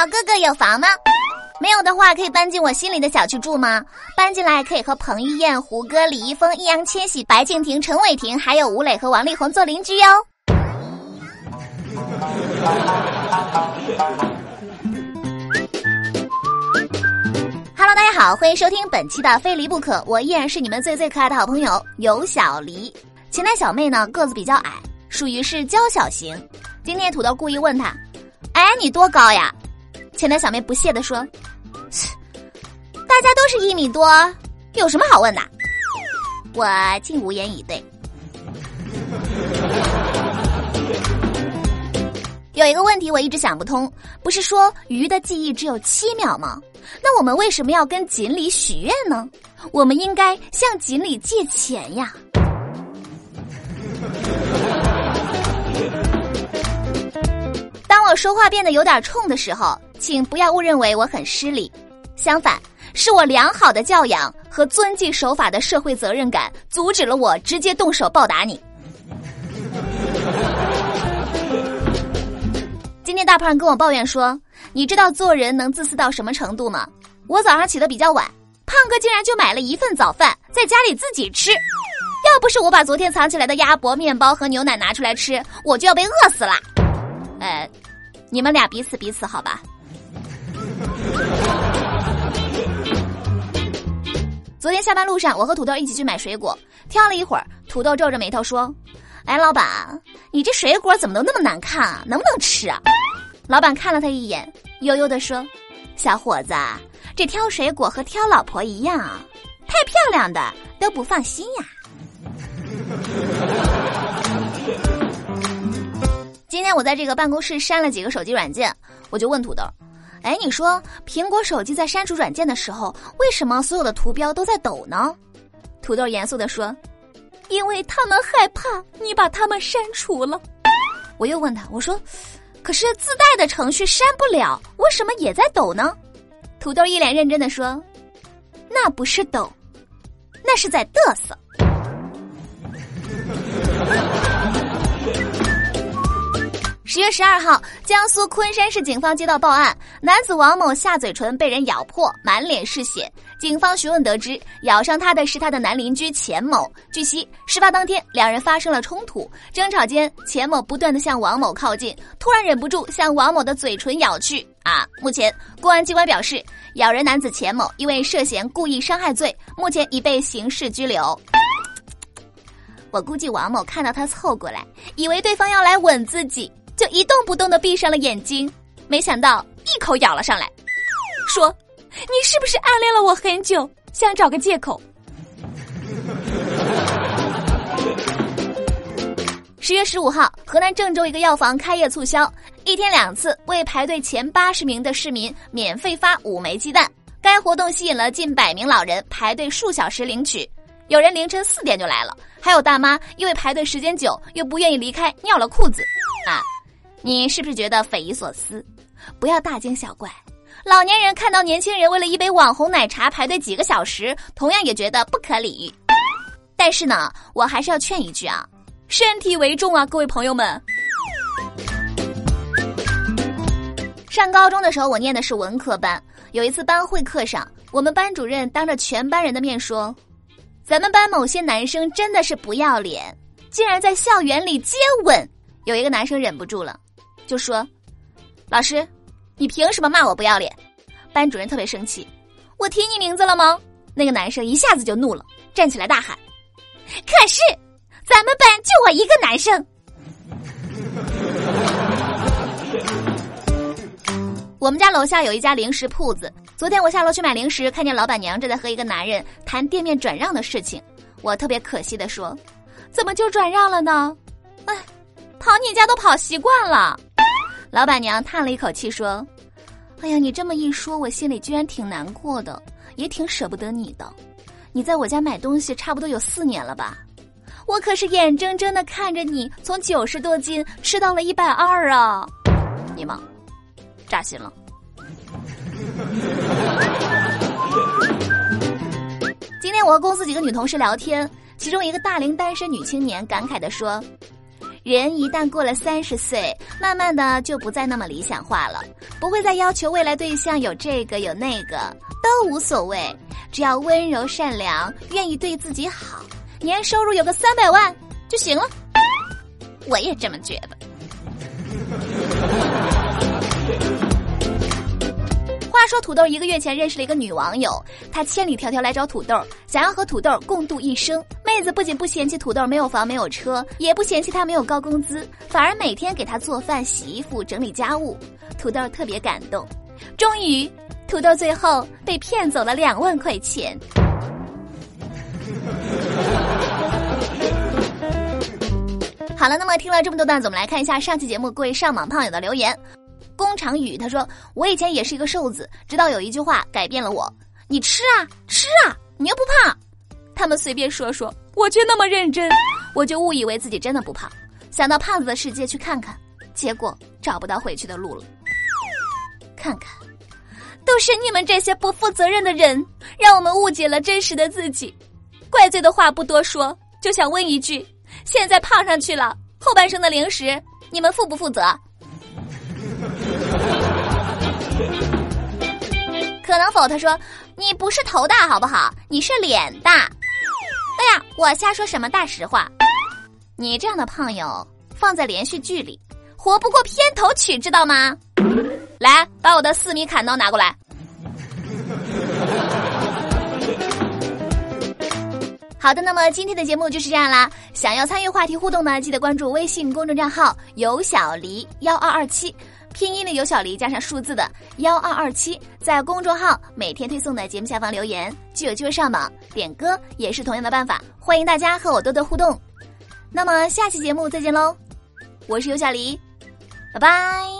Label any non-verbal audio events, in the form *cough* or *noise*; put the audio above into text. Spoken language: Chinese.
小哥哥有房吗？没有的话，可以搬进我心里的小区住吗？搬进来可以和彭于晏、胡歌、李易峰、易烊千玺、白敬亭、陈伟霆，还有吴磊和王力宏做邻居哟。Hello，大家好，欢迎收听本期的《非离不可》，我依然是你们最最可爱的好朋友尤小黎。前台小妹呢个子比较矮，属于是娇小型。今天土豆故意问她：“哎，你多高呀？”前台小妹不屑地说。大家都是一米多，有什么好问的？我竟无言以对。有一个问题我一直想不通，不是说鱼的记忆只有七秒吗？那我们为什么要跟锦鲤许愿呢？我们应该向锦鲤借钱呀。当我说话变得有点冲的时候，请不要误认为我很失礼，相反。是我良好的教养和遵纪守法的社会责任感，阻止了我直接动手暴打你。*laughs* 今天大胖跟我抱怨说：“你知道做人能自私到什么程度吗？我早上起得比较晚，胖哥竟然就买了一份早饭在家里自己吃。要不是我把昨天藏起来的鸭脖、面包和牛奶拿出来吃，我就要被饿死了。”呃，你们俩彼此彼此好吧。昨天下班路上，我和土豆一起去买水果，挑了一会儿，土豆皱着眉头说：“哎，老板，你这水果怎么都那么难看啊？能不能吃啊？”老板看了他一眼，悠悠地说：“小伙子，这挑水果和挑老婆一样，太漂亮的都不放心呀。”今天我在这个办公室删了几个手机软件，我就问土豆。哎，你说苹果手机在删除软件的时候，为什么所有的图标都在抖呢？土豆严肃地说：“因为他们害怕你把他们删除了。”我又问他，我说：“可是自带的程序删不了，为什么也在抖呢？”土豆一脸认真的说：“那不是抖，那是在嘚瑟。”十月十二号，江苏昆山市警方接到报案，男子王某下嘴唇被人咬破，满脸是血。警方询问得知，咬伤他的是他的男邻居钱某。据悉，事发当天，两人发生了冲突，争吵间，钱某不断的向王某靠近，突然忍不住向王某的嘴唇咬去。啊，目前公安机关表示，咬人男子钱某因为涉嫌故意伤害罪，目前已被刑事拘留。我估计王某看到他凑过来，以为对方要来吻自己。就一动不动的闭上了眼睛，没想到一口咬了上来，说：“你是不是暗恋了我很久，想找个借口？”十月十五号，河南郑州一个药房开业促销，一天两次为排队前八十名的市民免费发五枚鸡蛋。该活动吸引了近百名老人排队数小时领取，有人凌晨四点就来了，还有大妈因为排队时间久又不愿意离开，尿了裤子。啊！你是不是觉得匪夷所思？不要大惊小怪。老年人看到年轻人为了一杯网红奶茶排队几个小时，同样也觉得不可理喻。但是呢，我还是要劝一句啊，身体为重啊，各位朋友们。上高中的时候，我念的是文科班。有一次班会课上，我们班主任当着全班人的面说：“咱们班某些男生真的是不要脸，竟然在校园里接吻。”有一个男生忍不住了。就说：“老师，你凭什么骂我不要脸？”班主任特别生气：“我提你名字了吗？”那个男生一下子就怒了，站起来大喊：“可是咱们班就我一个男生！”我们家楼下有一家零食铺子，昨天我下楼去买零食，看见老板娘正在和一个男人谈店面转让的事情。我特别可惜的说：“怎么就转让了呢？”哎，跑你家都跑习惯了。老板娘叹了一口气说：“哎呀，你这么一说，我心里居然挺难过的，也挺舍不得你的。你在我家买东西差不多有四年了吧？我可是眼睁睁的看着你从九十多斤吃到了一百二啊！你妈，扎心了。”今天我和公司几个女同事聊天，其中一个大龄单身女青年感慨的说：“人一旦过了三十岁，慢慢的就不再那么理想化了，不会再要求未来对象有这个有那个，都无所谓，只要温柔善良，愿意对自己好，年收入有个三百万就行了。我也这么觉得。话说土豆一个月前认识了一个女网友，他千里迢迢来找土豆，想要和土豆共度一生。妹子不仅不嫌弃土豆没有房没有车，也不嫌弃他没有高工资，反而每天给他做饭、洗衣服、整理家务。土豆特别感动。终于，土豆最后被骗走了两万块钱。好了，那么听了这么多段子，我们来看一下上期节目各位上榜胖友的留言。工厂雨他说：“我以前也是一个瘦子，直到有一句话改变了我。你吃啊吃啊，你又不胖。他们随便说说，我却那么认真，我就误以为自己真的不胖。想到胖子的世界去看看，结果找不到回去的路了。看看，都是你们这些不负责任的人，让我们误解了真实的自己。怪罪的话不多说，就想问一句：现在胖上去了，后半生的零食你们负不负责？” *laughs* 可能否？他说：“你不是头大好不好？你是脸大。”哎呀，我瞎说什么大实话？你这样的胖友放在连续剧里，活不过片头曲，知道吗？来，把我的四米砍刀拿过来。好的，那么今天的节目就是这样啦。想要参与话题互动呢，记得关注微信公众账号“有小黎幺二二七”。拼音的有小黎加上数字的幺二二七，在公众号每天推送的节目下方留言，就有机会上榜。点歌也是同样的办法，欢迎大家和我多多互动。那么下期节目再见喽，我是尤小黎，拜拜。